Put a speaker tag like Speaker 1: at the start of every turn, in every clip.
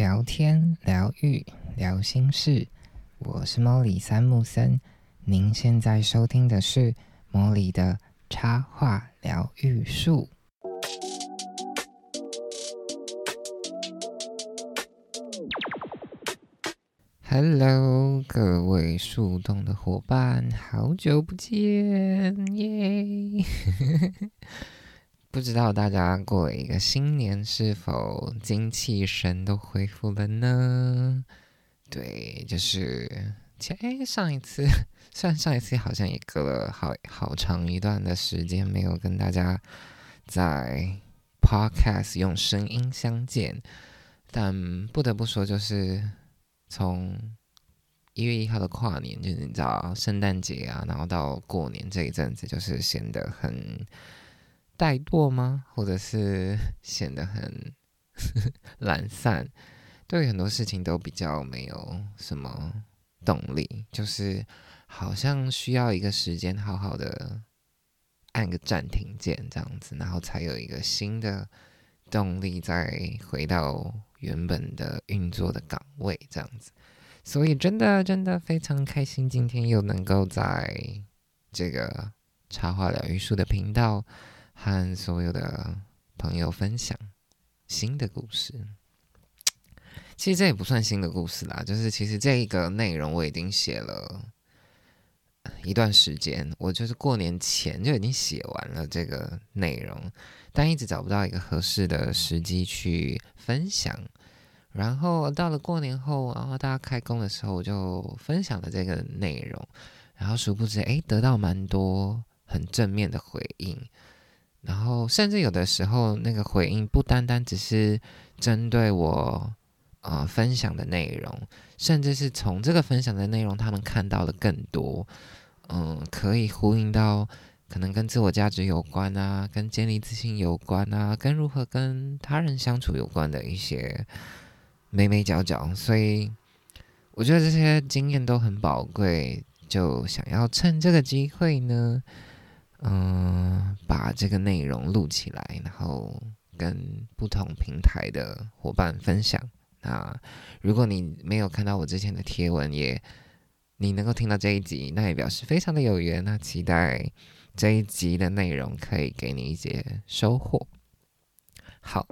Speaker 1: 聊天、疗愈、聊心事，我是莫里三木森。您现在收听的是莫里的插画疗愈术。Hello，各位树洞的伙伴，好久不见耶！不知道大家过了一个新年，是否精气神都恢复了呢？对，就是前哎上一次，虽然上一次好像也隔了好好长一段的时间没有跟大家在 Podcast 用声音相见，但不得不说，就是从一月一号的跨年，就是你知道圣诞节啊，然后到过年这一阵子，就是显得很。怠惰吗？或者是 显得很 懒散，对很多事情都比较没有什么动力，就是好像需要一个时间，好好的按个暂停键这样子，然后才有一个新的动力，再回到原本的运作的岗位这样子。所以真的真的非常开心，今天又能够在这个插画疗愈术的频道。和所有的朋友分享新的故事。其实这也不算新的故事啦，就是其实这一个内容我已经写了一段时间，我就是过年前就已经写完了这个内容，但一直找不到一个合适的时机去分享。然后到了过年后，然后大家开工的时候，我就分享了这个内容，然后殊不知，哎，得到蛮多很正面的回应。然后，甚至有的时候，那个回应不单单只是针对我呃分享的内容，甚至是从这个分享的内容，他们看到的更多，嗯，可以呼应到可能跟自我价值有关啊，跟建立自信有关啊，跟如何跟他人相处有关的一些眉眉角角。所以，我觉得这些经验都很宝贵，就想要趁这个机会呢。嗯，把这个内容录起来，然后跟不同平台的伙伴分享。那如果你没有看到我之前的贴文，也你能够听到这一集，那也表示非常的有缘。那期待这一集的内容可以给你一些收获。好，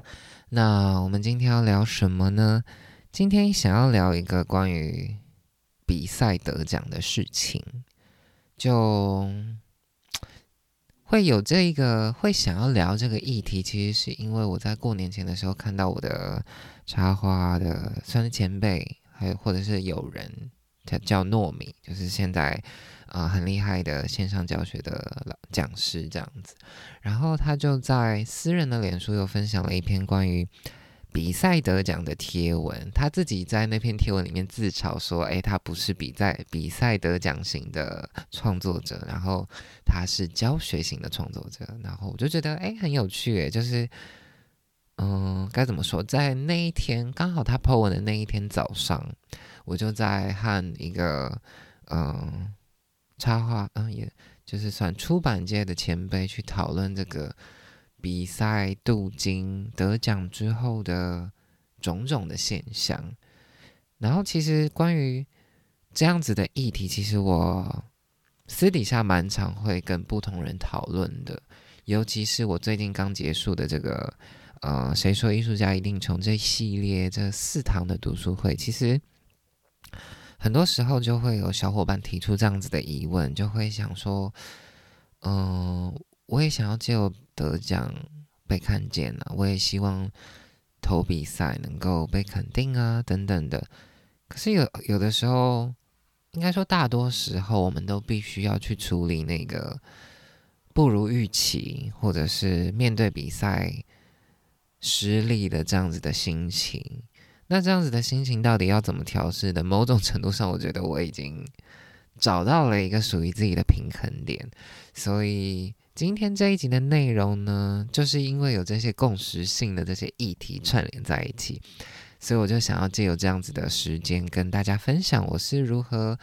Speaker 1: 那我们今天要聊什么呢？今天想要聊一个关于比赛得奖的事情，就。会有这一个会想要聊这个议题，其实是因为我在过年前的时候看到我的插花的算是前辈，还有或者是有人，他叫糯米，就是现在啊很厉害的线上教学的老讲师这样子，然后他就在私人的脸书又分享了一篇关于。比赛得奖的贴文，他自己在那篇贴文里面自嘲说：“哎，他不是比赛比赛得奖型的创作者，然后他是教学型的创作者。”然后我就觉得，哎，很有趣，哎，就是，嗯，该怎么说，在那一天刚好他 po 文的那一天早上，我就在和一个嗯插画，嗯，也就是算出版界的前辈去讨论这个。比赛镀金得奖之后的种种的现象，然后其实关于这样子的议题，其实我私底下蛮常会跟不同人讨论的，尤其是我最近刚结束的这个呃，谁说艺术家一定穷这系列这四堂的读书会，其实很多时候就会有小伙伴提出这样子的疑问，就会想说，嗯。我也想要借由得奖被看见啊，我也希望投比赛能够被肯定啊，等等的。可是有有的时候，应该说大多时候，我们都必须要去处理那个不如预期，或者是面对比赛失利的这样子的心情。那这样子的心情到底要怎么调试的？某种程度上，我觉得我已经找到了一个属于自己的平衡点，所以。今天这一集的内容呢，就是因为有这些共识性的这些议题串联在一起，所以我就想要借由这样子的时间跟大家分享，我是如何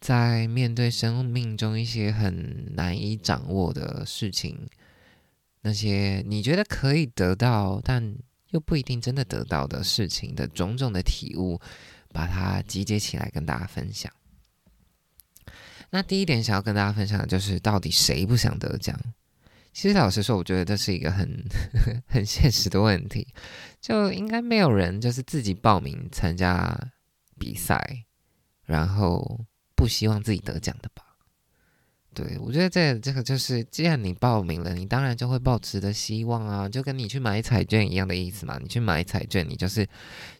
Speaker 1: 在面对生命中一些很难以掌握的事情，那些你觉得可以得到，但又不一定真的得到的事情的种种的体悟，把它集结起来跟大家分享。那第一点想要跟大家分享的就是，到底谁不想得奖？其实老实说，我觉得这是一个很 很现实的问题，就应该没有人就是自己报名参加比赛，然后不希望自己得奖的吧？对，我觉得这这个就是，既然你报名了，你当然就会抱持的希望啊，就跟你去买彩券一样的意思嘛。你去买彩券，你就是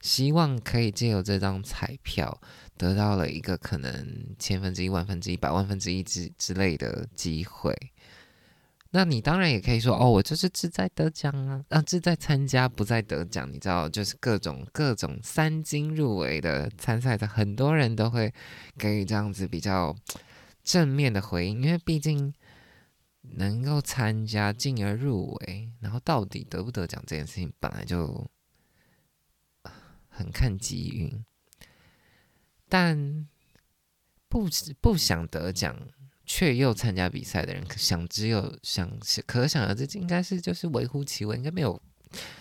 Speaker 1: 希望可以借由这张彩票得到了一个可能千分之一、万分之一、百万分之一之之类的机会。那你当然也可以说，哦，我就是志在得奖啊，啊，志在参加，不在得奖。你知道，就是各种各种三金入围的参赛者，很多人都会给予这样子比较。正面的回应，因为毕竟能够参加进而入围，然后到底得不得奖这件事情本来就很看机运，但不不想得奖却又参加比赛的人，想只有想可想而知，应该是就是微乎其微，应该没有。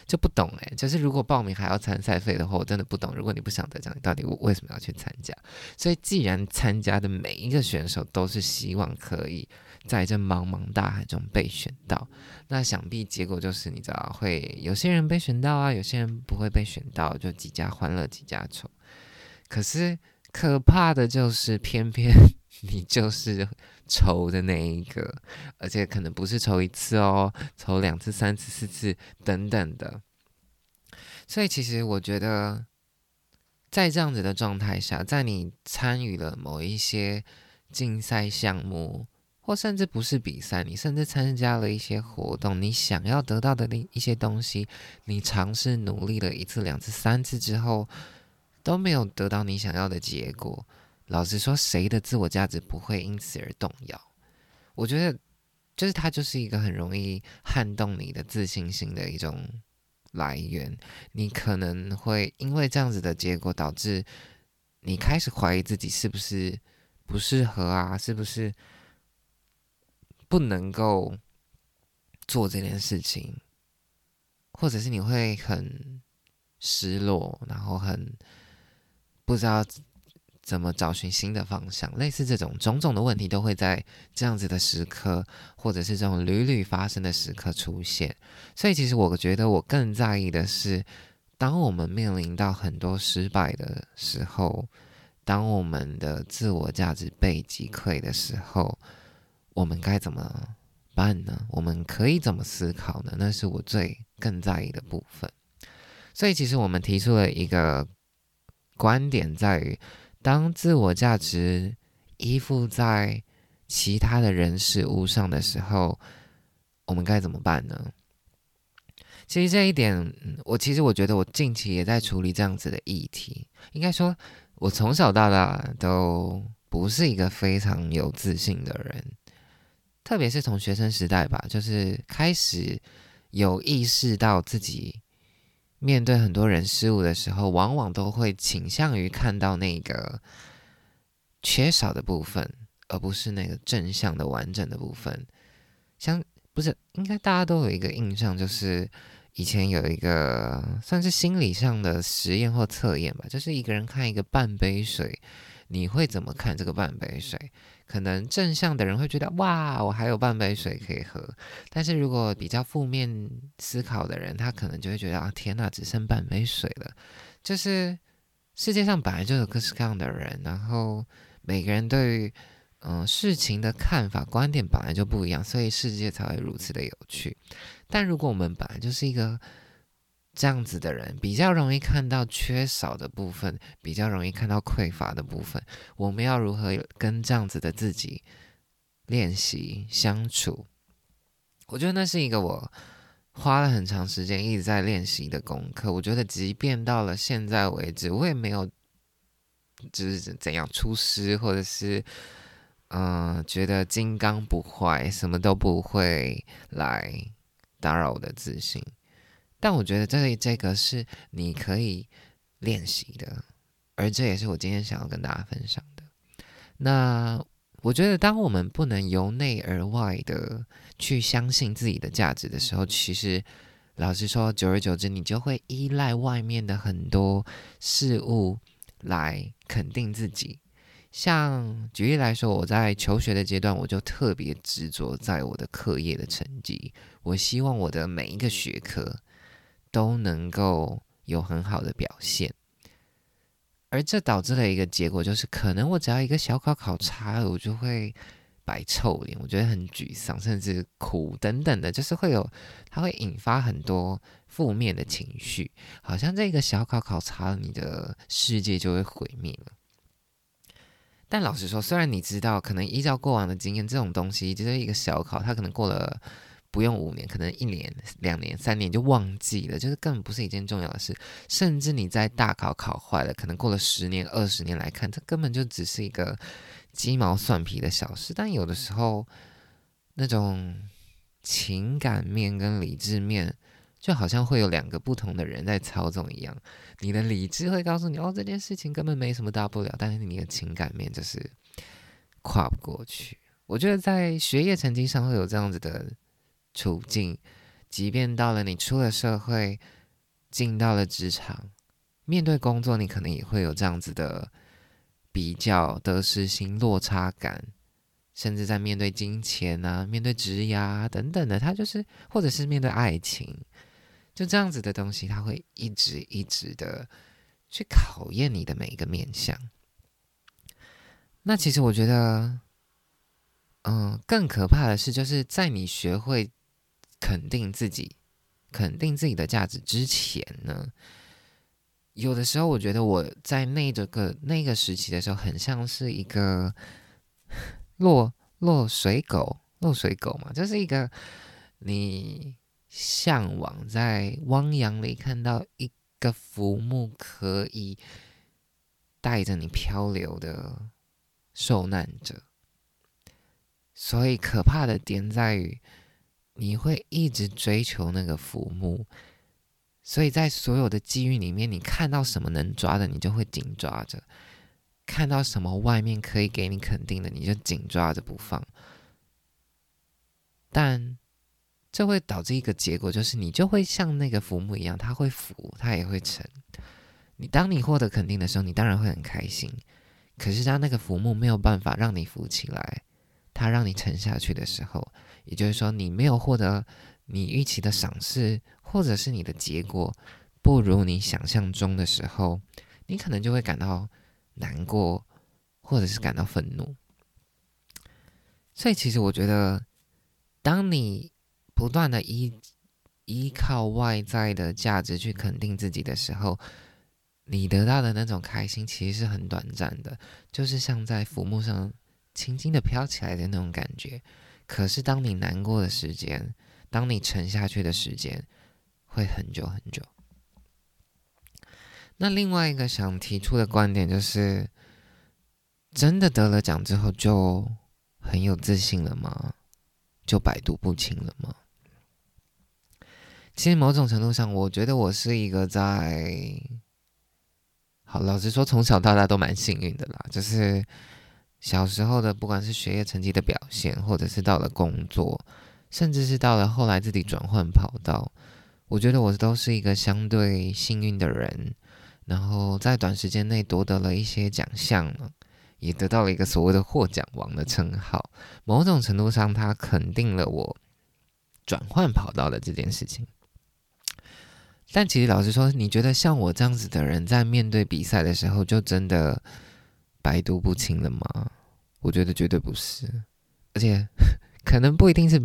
Speaker 1: 就不懂诶，就是如果报名还要参赛费的话，我真的不懂。如果你不想得奖，你到底为什么要去参加？所以，既然参加的每一个选手都是希望可以在这茫茫大海中被选到，那想必结果就是你知道，会有些人被选到啊，有些人不会被选到，就几家欢乐几家愁。可是可怕的就是，偏偏 你就是。抽的那一个，而且可能不是抽一次哦，抽两次、三次、四次等等的。所以，其实我觉得，在这样子的状态下，在你参与了某一些竞赛项目，或甚至不是比赛，你甚至参加了一些活动，你想要得到的那一些东西，你尝试努力了一次、两次、三次之后，都没有得到你想要的结果。老实说，谁的自我价值不会因此而动摇？我觉得，就是它就是一个很容易撼动你的自信心的一种来源。你可能会因为这样子的结果，导致你开始怀疑自己是不是不适合啊？是不是不能够做这件事情？或者是你会很失落，然后很不知道。怎么找寻新的方向？类似这种种种的问题，都会在这样子的时刻，或者是这种屡屡发生的时刻出现。所以，其实我觉得我更在意的是，当我们面临到很多失败的时候，当我们的自我价值被击溃的时候，我们该怎么办呢？我们可以怎么思考呢？那是我最更在意的部分。所以，其实我们提出了一个观点，在于。当自我价值依附在其他的人事物上的时候，我们该怎么办呢？其实这一点，我其实我觉得我近期也在处理这样子的议题。应该说，我从小到大都不是一个非常有自信的人，特别是从学生时代吧，就是开始有意识到自己。面对很多人事物的时候，往往都会倾向于看到那个缺少的部分，而不是那个正向的完整的部分。像不是应该大家都有一个印象，就是以前有一个算是心理上的实验或测验吧，就是一个人看一个半杯水，你会怎么看这个半杯水？可能正向的人会觉得哇，我还有半杯水可以喝。但是如果比较负面思考的人，他可能就会觉得啊，天哪，只剩半杯水了。就是世界上本来就有各式各样的人，然后每个人对于嗯事情的看法、观点本来就不一样，所以世界才会如此的有趣。但如果我们本来就是一个这样子的人比较容易看到缺少的部分，比较容易看到匮乏的部分。我们要如何跟这样子的自己练习相处？我觉得那是一个我花了很长时间一直在练习的功课。我觉得，即便到了现在为止，我也没有就是怎样出师，或者是嗯，觉得金刚不坏，什么都不会来打扰我的自信。但我觉得这这个是你可以练习的，而这也是我今天想要跟大家分享的。那我觉得，当我们不能由内而外的去相信自己的价值的时候，其实老实说，久而久之，你就会依赖外面的很多事物来肯定自己。像举例来说，我在求学的阶段，我就特别执着在我的课业的成绩。我希望我的每一个学科都能够有很好的表现，而这导致了一个结果，就是可能我只要一个小考考差了，我就会摆臭脸，我觉得很沮丧，甚至哭等等的，就是会有，它会引发很多负面的情绪，好像这个小考考差了，你的世界就会毁灭了。但老实说，虽然你知道，可能依照过往的经验，这种东西就是一个小考，它可能过了不用五年，可能一年、两年、三年就忘记了，就是根本不是一件重要的事。甚至你在大考考坏了，可能过了十年、二十年来看，这根本就只是一个鸡毛蒜皮的小事。但有的时候，那种情感面跟理智面。就好像会有两个不同的人在操纵一样，你的理智会告诉你，哦，这件事情根本没什么大不了，但是你的情感面就是跨不过去。我觉得在学业成绩上会有这样子的处境，即便到了你出了社会，进到了职场，面对工作，你可能也会有这样子的比较得失心、落差感，甚至在面对金钱啊、面对职涯等等的，他就是或者是面对爱情。就这样子的东西，他会一直一直的去考验你的每一个面相。那其实我觉得，嗯，更可怕的是，就是在你学会肯定自己、肯定自己的价值之前呢，有的时候我觉得我在那这个那个时期的时候，很像是一个落落水狗，落水狗嘛，就是一个你。向往在汪洋里看到一个浮木，可以带着你漂流的受难者。所以可怕的点在于，你会一直追求那个浮木。所以在所有的机遇里面，你看到什么能抓的，你就会紧抓着；看到什么外面可以给你肯定的，你就紧抓着不放。但。这会导致一个结果，就是你就会像那个浮木一样，它会浮，它也会沉。你当你获得肯定的时候，你当然会很开心。可是当那个浮木没有办法让你浮起来，它让你沉下去的时候，也就是说你没有获得你预期的赏识，或者是你的结果不如你想象中的时候，你可能就会感到难过，或者是感到愤怒。所以其实我觉得，当你不断的依依靠外在的价值去肯定自己的时候，你得到的那种开心其实是很短暂的，就是像在浮木上轻轻的飘起来的那种感觉。可是当你难过的时间，当你沉下去的时间，会很久很久。那另外一个想提出的观点就是，真的得了奖之后就很有自信了吗？就百毒不侵了吗？其实某种程度上，我觉得我是一个在……好，老实说，从小到大都蛮幸运的啦。就是小时候的，不管是学业成绩的表现，或者是到了工作，甚至是到了后来自己转换跑道，我觉得我都是一个相对幸运的人。然后在短时间内夺得了一些奖项，也得到了一个所谓的获奖王的称号。某种程度上，他肯定了我转换跑道的这件事情。但其实老实说，你觉得像我这样子的人，在面对比赛的时候，就真的百毒不侵了吗？我觉得绝对不是，而且可能不一定是，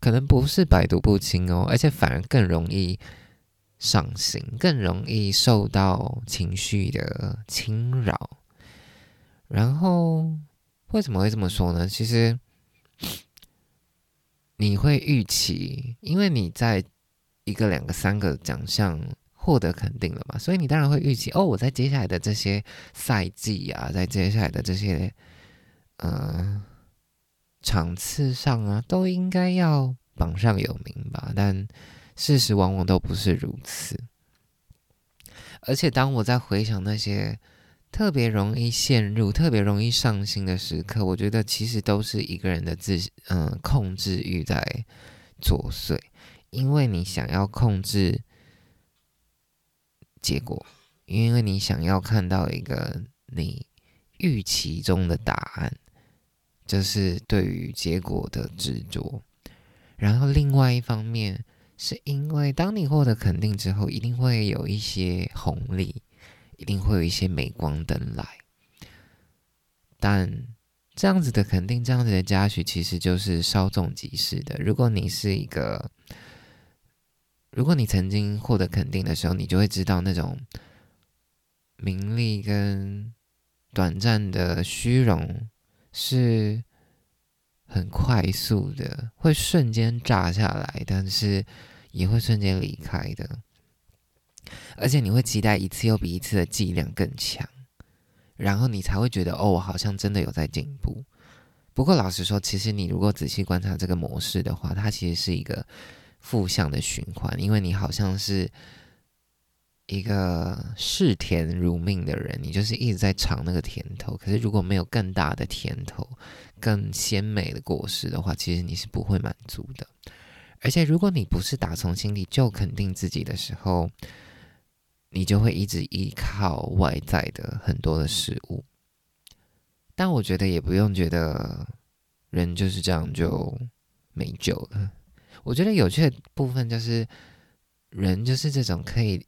Speaker 1: 可能不是百毒不侵哦，而且反而更容易上心，更容易受到情绪的侵扰。然后为什么会这么说呢？其实你会预期，因为你在。一个、两个、三个奖项获得肯定了嘛？所以你当然会预期哦，我在接下来的这些赛季啊，在接下来的这些呃场次上啊，都应该要榜上有名吧？但事实往往都不是如此。而且当我在回想那些特别容易陷入、特别容易上心的时刻，我觉得其实都是一个人的自嗯控制欲在作祟。因为你想要控制结果，因为你想要看到一个你预期中的答案，这是对于结果的执着。然后另外一方面，是因为当你获得肯定之后，一定会有一些红利，一定会有一些镁光灯来。但这样子的肯定，这样子的嘉许，其实就是稍纵即逝的。如果你是一个，如果你曾经获得肯定的时候，你就会知道那种名利跟短暂的虚荣是很快速的，会瞬间炸下来，但是也会瞬间离开的。而且你会期待一次又比一次的剂量更强。然后你才会觉得哦，我好像真的有在进步。不过老实说，其实你如果仔细观察这个模式的话，它其实是一个负向的循环，因为你好像是一个嗜甜如命的人，你就是一直在尝那个甜头。可是如果没有更大的甜头、更鲜美的果实的话，其实你是不会满足的。而且如果你不是打从心里就肯定自己的时候，你就会一直依靠外在的很多的事物，但我觉得也不用觉得人就是这样就没救了。我觉得有趣的部分就是人就是这种可以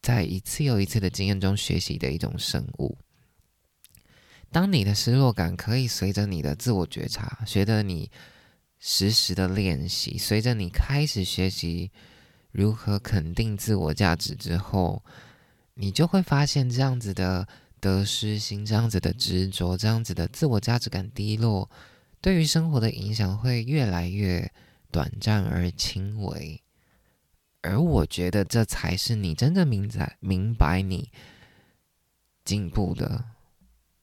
Speaker 1: 在一次又一次的经验中学习的一种生物。当你的失落感可以随着你的自我觉察，随着你实时的练习，随着你开始学习。如何肯定自我价值之后，你就会发现这样子的得失心、这样子的执着、这样子的自我价值感低落，对于生活的影响会越来越短暂而轻微。而我觉得这才是你真正明白、明白你进步的，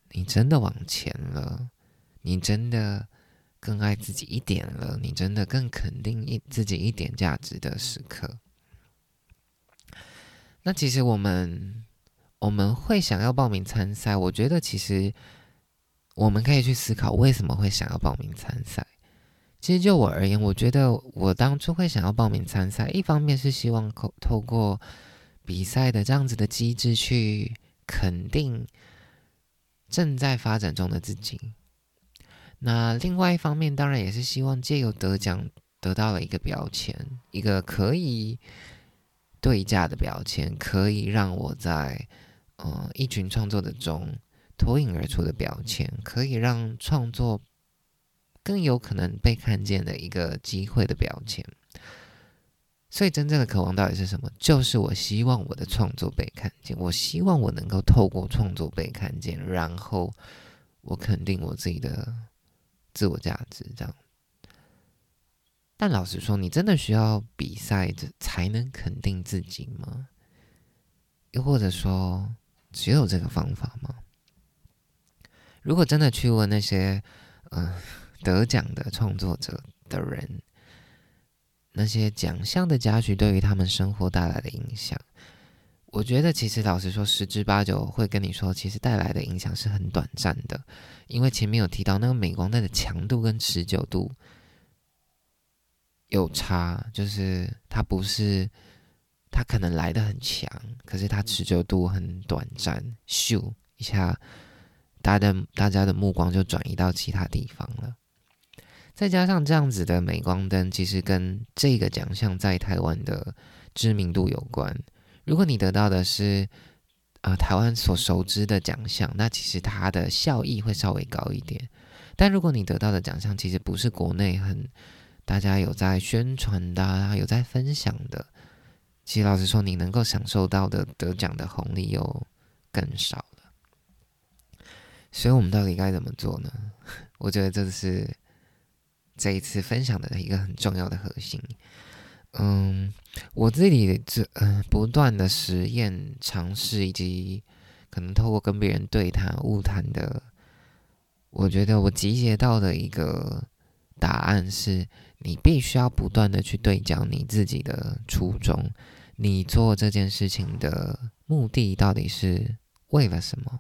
Speaker 1: 你真的往前了，你真的。更爱自己一点了，你真的更肯定一自己一点价值的时刻。那其实我们我们会想要报名参赛，我觉得其实我们可以去思考为什么会想要报名参赛。其实就我而言，我觉得我当初会想要报名参赛，一方面是希望透透过比赛的这样子的机制去肯定正在发展中的自己。那另外一方面，当然也是希望借由得奖得到了一个标签，一个可以对价的标签，可以让我在呃一群创作者中脱颖而出的标签，可以让创作更有可能被看见的一个机会的标签。所以，真正的渴望到底是什么？就是我希望我的创作被看见，我希望我能够透过创作被看见，然后我肯定我自己的。自我价值这样，但老实说，你真的需要比赛才能肯定自己吗？又或者说，只有这个方法吗？如果真的去问那些嗯得奖的创作者的人，那些奖项的嘉许对于他们生活带来的影响。我觉得其实老实说，十之八九会跟你说，其实带来的影响是很短暂的，因为前面有提到那个镁光灯的强度跟持久度有差，就是它不是它可能来的很强，可是它持久度很短暂，咻一下，大家的大家的目光就转移到其他地方了。再加上这样子的镁光灯，其实跟这个奖项在台湾的知名度有关。如果你得到的是，呃，台湾所熟知的奖项，那其实它的效益会稍微高一点。但如果你得到的奖项其实不是国内很大家有在宣传的、有在分享的，其实老实说，你能够享受到的得奖的红利又更少了。所以，我们到底该怎么做呢？我觉得这是这一次分享的一个很重要的核心。嗯，我自己这嗯不断的实验尝试，以及可能透过跟别人对谈、误谈的，我觉得我集结到的一个答案是：你必须要不断的去对焦你自己的初衷，你做这件事情的目的到底是为了什么？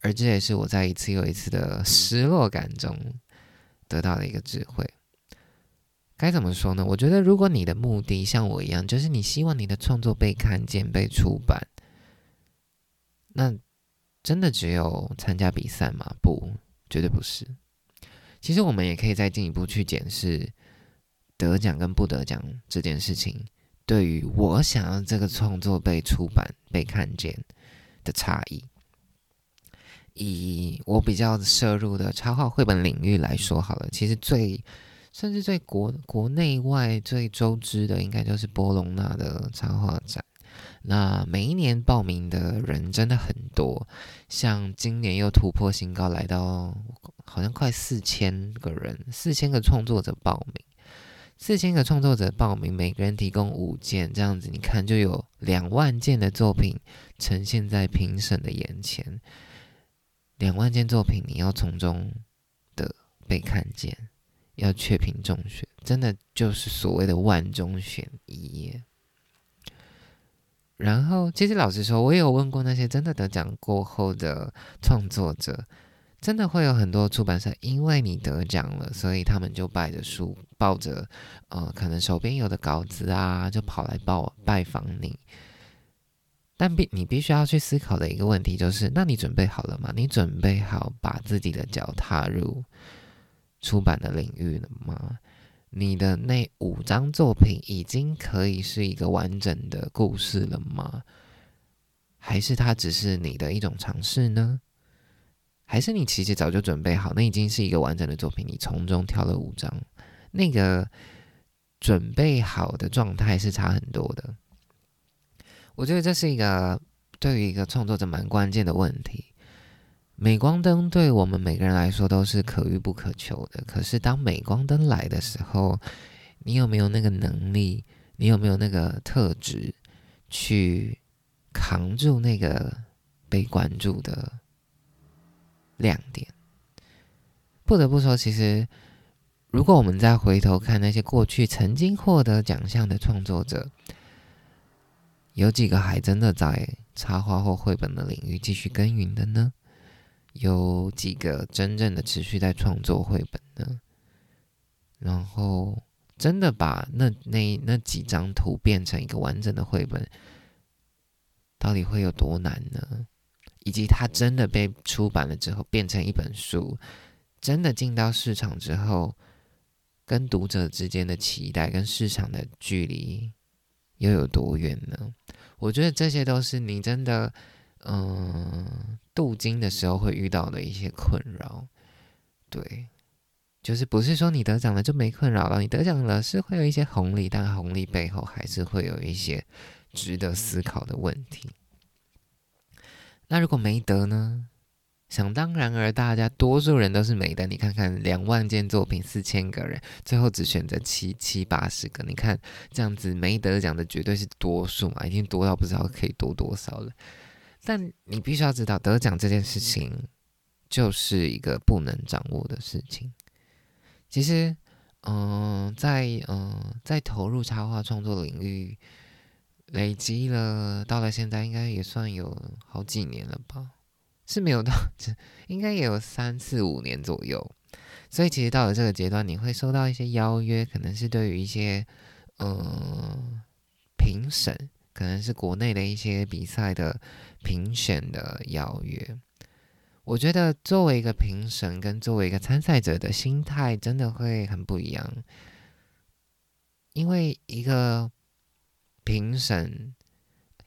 Speaker 1: 而这也是我在一次又一次的失落感中得到的一个智慧。该怎么说呢？我觉得，如果你的目的像我一样，就是你希望你的创作被看见、被出版，那真的只有参加比赛吗？不，绝对不是。其实我们也可以再进一步去检视得奖跟不得奖这件事情，对于我想要这个创作被出版、被看见的差异。以我比较涉入的插画绘本领域来说，好了，其实最甚至最国国内外最周知的，应该就是波隆纳的插画展。那每一年报名的人真的很多，像今年又突破新高，来到好像快四千个人，四千个创作者报名，四千个创作者报名，每个人提供五件，这样子你看就有两万件的作品呈现在评审的眼前。两万件作品，你要从中的被看见，要确评中选，真的就是所谓的万中选一。然后，其实老实说，我也有问过那些真的得奖过后的创作者，真的会有很多出版社因为你得奖了，所以他们就带着书，抱着呃可能手边有的稿子啊，就跑来报拜访你。但必你必须要去思考的一个问题就是：那你准备好了吗？你准备好把自己的脚踏入出版的领域了吗？你的那五张作品已经可以是一个完整的故事了吗？还是它只是你的一种尝试呢？还是你其实早就准备好，那已经是一个完整的作品，你从中挑了五张，那个准备好的状态是差很多的。我觉得这是一个对于一个创作者蛮关键的问题。镁光灯对我们每个人来说都是可遇不可求的。可是当镁光灯来的时候，你有没有那个能力？你有没有那个特质去扛住那个被关注的亮点？不得不说，其实如果我们再回头看那些过去曾经获得奖项的创作者，有几个还真的在插画或绘本的领域继续耕耘的呢？有几个真正的持续在创作绘本呢？然后真的把那那那几张图变成一个完整的绘本，到底会有多难呢？以及它真的被出版了之后变成一本书，真的进到市场之后，跟读者之间的期待跟市场的距离。又有多远呢？我觉得这些都是你真的，嗯，镀金的时候会遇到的一些困扰。对，就是不是说你得奖了就没困扰了？你得奖了是会有一些红利，但红利背后还是会有一些值得思考的问题。那如果没得呢？想当然而大家多数人都是美的。你看看两万件作品，四千个人，最后只选择七七八十个。你看这样子没得奖的绝对是多数嘛，已经多到不知道可以多多少了。但你必须要知道，得奖这件事情就是一个不能掌握的事情。其实，嗯，在嗯在投入插画创作领域累积了，到了现在应该也算有好几年了吧。是没有到，这应该也有三四五年左右，所以其实到了这个阶段，你会收到一些邀约，可能是对于一些嗯评审，可能是国内的一些比赛的评选的邀约。我觉得作为一个评审跟作为一个参赛者的心态，真的会很不一样，因为一个评审，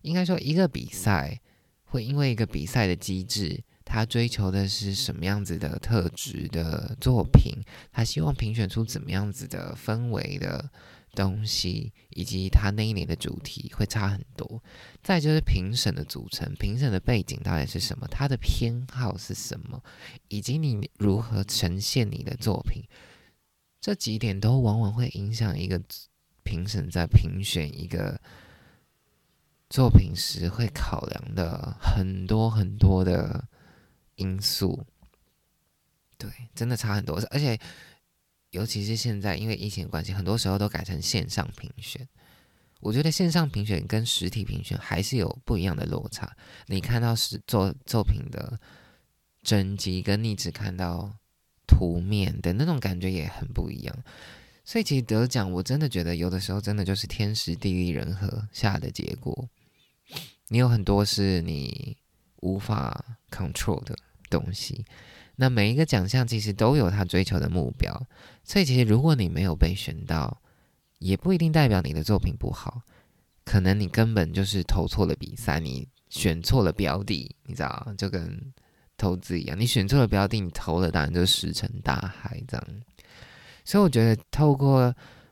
Speaker 1: 应该说一个比赛。会因为一个比赛的机制，他追求的是什么样子的特质的作品，他希望评选出怎么样子的氛围的东西，以及他那一年的主题会差很多。再就是评审的组成，评审的背景到底是什么，他的偏好是什么，以及你如何呈现你的作品，这几点都往往会影响一个评审在评选一个。作品时会考量的很多很多的因素，对，真的差很多。而且，尤其是现在，因为疫情关系，很多时候都改成线上评选。我觉得线上评选跟实体评选还是有不一样的落差。你看到是作作品的真迹，跟你只看到图面的那种感觉也很不一样。所以其实得奖，我真的觉得有的时候真的就是天时地利人和下的结果。你有很多是你无法 control 的东西。那每一个奖项其实都有他追求的目标，所以其实如果你没有被选到，也不一定代表你的作品不好，可能你根本就是投错了比赛，你选错了标的，你知道，就跟投资一样，你选错了标的，你投了当然就石沉大海这样。所以我觉得透过，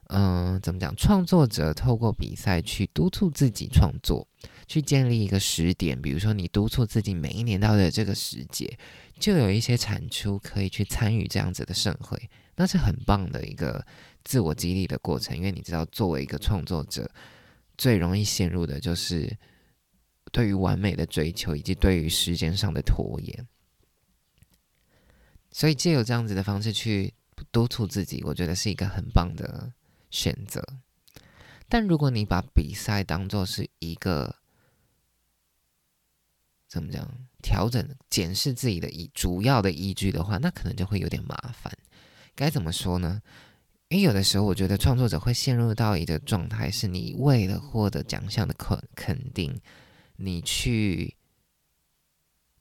Speaker 1: 嗯，怎么讲，创作者透过比赛去督促自己创作。去建立一个时点，比如说你督促自己每一年到的这个时节，就有一些产出可以去参与这样子的盛会，那是很棒的一个自我激励的过程。因为你知道，作为一个创作者，最容易陷入的就是对于完美的追求，以及对于时间上的拖延。所以，借由这样子的方式去督促自己，我觉得是一个很棒的选择。但如果你把比赛当做是一个怎么讲？调整、检视自己的依主要的依据的话，那可能就会有点麻烦。该怎么说呢？因为有的时候，我觉得创作者会陷入到一个状态，是你为了获得奖项的肯肯定，你去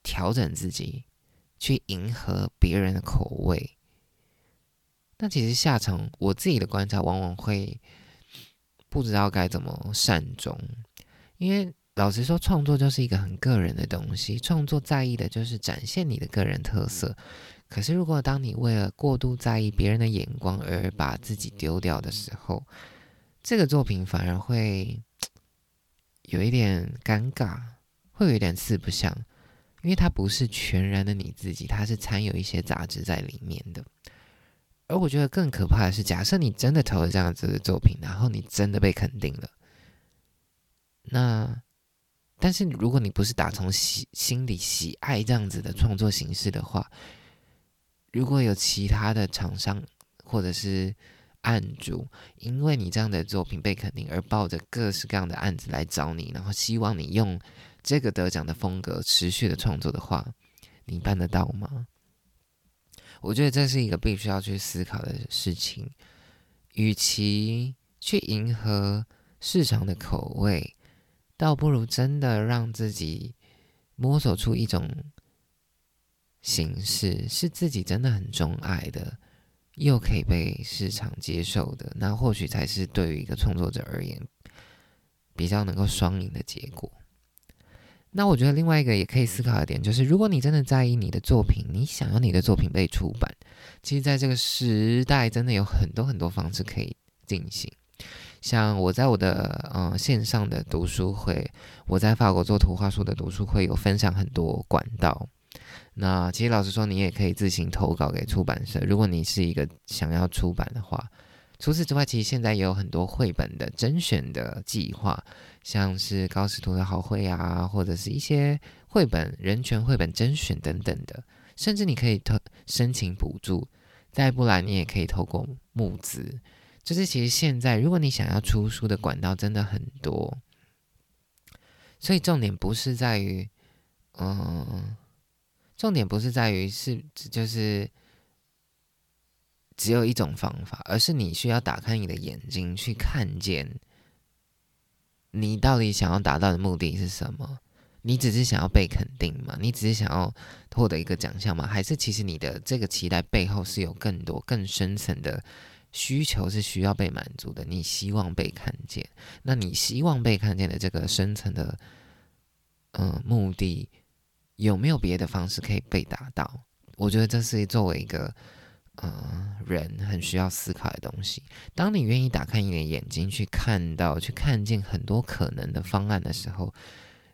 Speaker 1: 调整自己，去迎合别人的口味。那其实下场，我自己的观察，往往会不知道该怎么善终，因为。老实说，创作就是一个很个人的东西。创作在意的就是展现你的个人特色。可是，如果当你为了过度在意别人的眼光而把自己丢掉的时候，这个作品反而会有一点尴尬，会有一点四不像，因为它不是全然的你自己，它是掺有一些杂质在里面的。而我觉得更可怕的是，假设你真的投了这样子的作品，然后你真的被肯定了，那。但是如果你不是打从喜心里喜爱这样子的创作形式的话，如果有其他的厂商或者是案主，因为你这样的作品被肯定而抱着各式各样的案子来找你，然后希望你用这个得奖的风格持续的创作的话，你办得到吗？我觉得这是一个必须要去思考的事情。与其去迎合市场的口味。倒不如真的让自己摸索出一种形式，是自己真的很钟爱的，又可以被市场接受的，那或许才是对于一个创作者而言比较能够双赢的结果。那我觉得另外一个也可以思考一点，就是如果你真的在意你的作品，你想要你的作品被出版，其实在这个时代，真的有很多很多方式可以进行。像我在我的嗯线上的读书会，我在法国做图画书的读书会，有分享很多管道。那其实老实说，你也可以自行投稿给出版社，如果你是一个想要出版的话。除此之外，其实现在也有很多绘本的甄选的计划，像是高识图的好绘啊，或者是一些绘本人权绘本甄选等等的，甚至你可以投申请补助，再不然你也可以透过募资。就是其实现在，如果你想要出书的管道真的很多，所以重点不是在于，嗯，重点不是在于是就是只有一种方法，而是你需要打开你的眼睛去看见，你到底想要达到的目的是什么？你只是想要被肯定吗？你只是想要获得一个奖项吗？还是其实你的这个期待背后是有更多更深层的？需求是需要被满足的，你希望被看见，那你希望被看见的这个深层的，嗯，目的有没有别的方式可以被达到？我觉得这是作为一个，嗯，人很需要思考的东西。当你愿意打开你的眼睛去看到、去看见很多可能的方案的时候，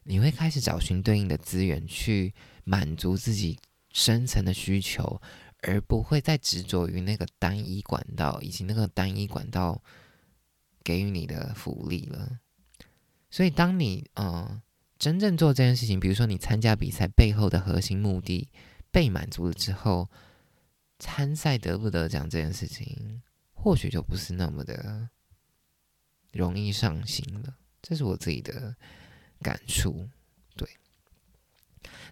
Speaker 1: 你会开始找寻对应的资源去满足自己深层的需求。而不会再执着于那个单一管道以及那个单一管道给予你的福利了。所以，当你呃真正做这件事情，比如说你参加比赛背后的核心目的被满足了之后，参赛得不得奖这件事情，或许就不是那么的容易上心了。这是我自己的感触。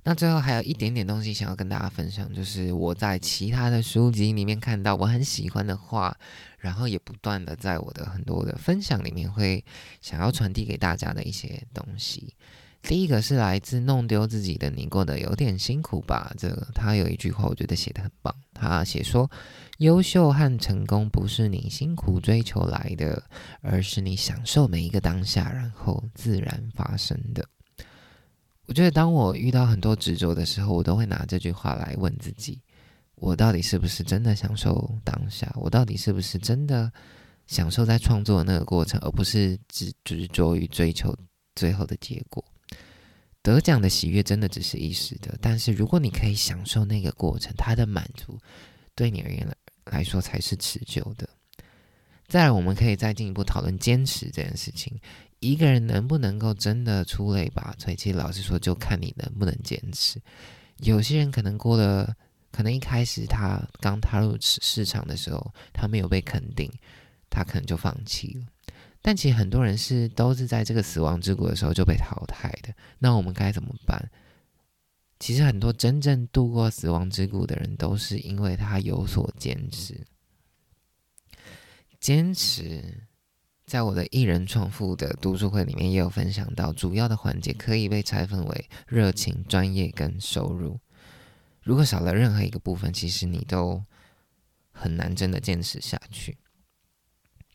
Speaker 1: 那最后还有一点点东西想要跟大家分享，就是我在其他的书籍里面看到我很喜欢的话，然后也不断的在我的很多的分享里面会想要传递给大家的一些东西。第一个是来自弄丢自己的你过得有点辛苦吧？这个他有一句话，我觉得写的很棒。他写说：“优秀和成功不是你辛苦追求来的，而是你享受每一个当下，然后自然发生的。”我觉得，当我遇到很多执着的时候，我都会拿这句话来问自己：我到底是不是真的享受当下？我到底是不是真的享受在创作的那个过程，而不是只执着于追求最后的结果？得奖的喜悦真的只是一时的，但是如果你可以享受那个过程，它的满足对你而言来说才是持久的。再来，我们可以再进一步讨论坚持这件事情。一个人能不能够真的出类拔萃，其实老实说，就看你能不能坚持。有些人可能过了，可能一开始他刚踏入市场的时候，他没有被肯定，他可能就放弃了。但其实很多人是都是在这个死亡之谷的时候就被淘汰的。那我们该怎么办？其实很多真正度过死亡之谷的人，都是因为他有所坚持。坚持，在我的艺人创富的读书会里面也有分享到，主要的环节可以被拆分为热情、专业跟收入。如果少了任何一个部分，其实你都很难真的坚持下去。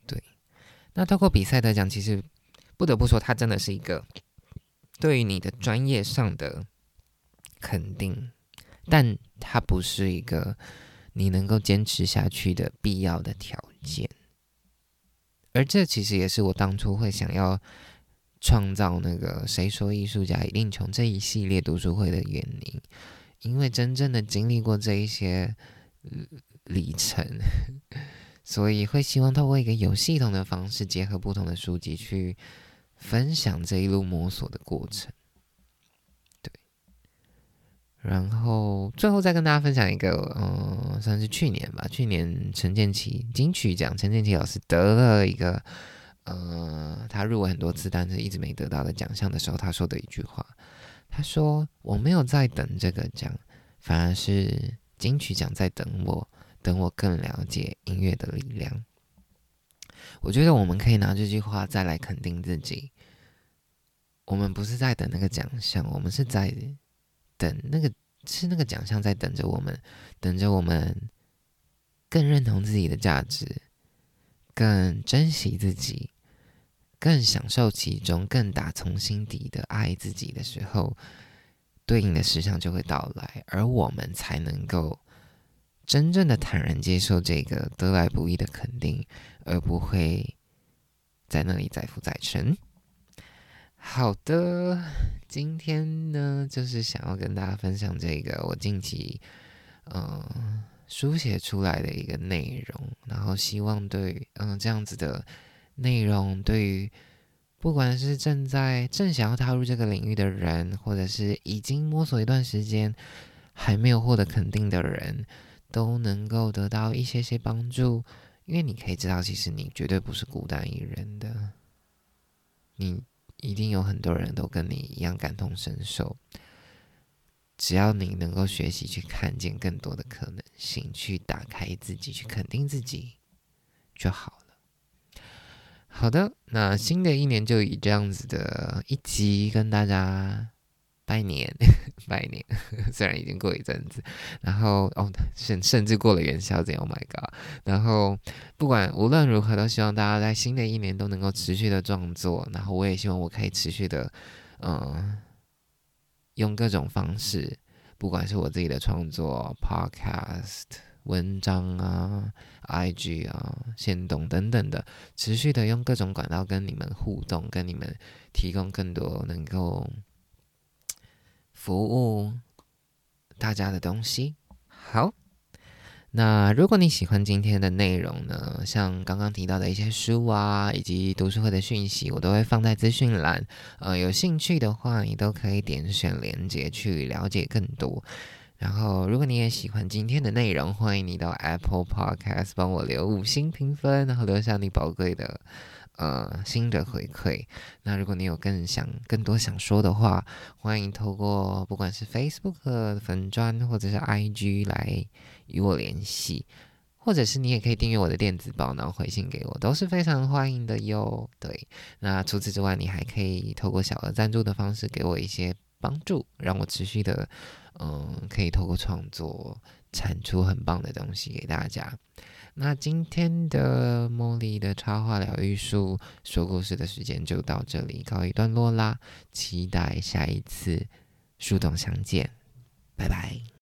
Speaker 1: 对那透过比赛得奖，其实不得不说，它真的是一个对于你的专业上的肯定，但它不是一个你能够坚持下去的必要的条件。而这其实也是我当初会想要创造那个“谁说艺术家一定穷”这一系列读书会的原因，因为真正的经历过这一些里程。所以会希望透过一个有系统的方式，结合不同的书籍去分享这一路摸索的过程。然后最后再跟大家分享一个，嗯，算是去年吧，去年陈建奇金曲奖，陈建奇老师得了一个，呃，他入围很多次，但是一直没得到的奖项的时候，他说的一句话，他说：“我没有在等这个奖，反而是金曲奖在等我。”等我更了解音乐的力量，我觉得我们可以拿这句话再来肯定自己。我们不是在等那个奖项，我们是在等那个是那个奖项在等着我们，等着我们更认同自己的价值，更珍惜自己，更享受其中，更打从心底的爱自己的时候，对应的事项就会到来，而我们才能够。真正的坦然接受这个得来不易的肯定，而不会在那里再负再沉。好的，今天呢，就是想要跟大家分享这个我近期嗯书写出来的一个内容，然后希望对嗯这样子的内容，对于不管是正在正想要踏入这个领域的人，或者是已经摸索一段时间还没有获得肯定的人。都能够得到一些些帮助，因为你可以知道，其实你绝对不是孤单一人的，你一定有很多人都跟你一样感同身受。只要你能够学习去看见更多的可能性，去打开自己，去肯定自己就好了。好的，那新的一年就以这样子的一集跟大家。拜年，拜年，虽然已经过一阵子，然后哦，甚甚至过了元宵节，Oh my god！然后不管无论如何，都希望大家在新的一年都能够持续的创作，然后我也希望我可以持续的，嗯，用各种方式，不管是我自己的创作、Podcast、文章啊、IG 啊、线动等等的，持续的用各种管道跟你们互动，跟你们提供更多能够。服务大家的东西，好。那如果你喜欢今天的内容呢，像刚刚提到的一些书啊，以及读书会的讯息，我都会放在资讯栏。呃，有兴趣的话，你都可以点选链接去了解更多。然后，如果你也喜欢今天的内容，欢迎你到 Apple Podcast 帮我留五星评分，然后留下你宝贵的呃新的回馈。那如果你有更想更多想说的话，欢迎透过不管是 Facebook 粉砖或者是 IG 来与我联系。或者是你也可以订阅我的电子报，然后回信给我，都是非常欢迎的哟。对，那除此之外，你还可以透过小额赞助的方式给我一些帮助，让我持续的，嗯，可以透过创作产出很棒的东西给大家。那今天的茉莉的插画疗愈术说故事的时间就到这里告一段落啦，期待下一次树洞相见，拜拜。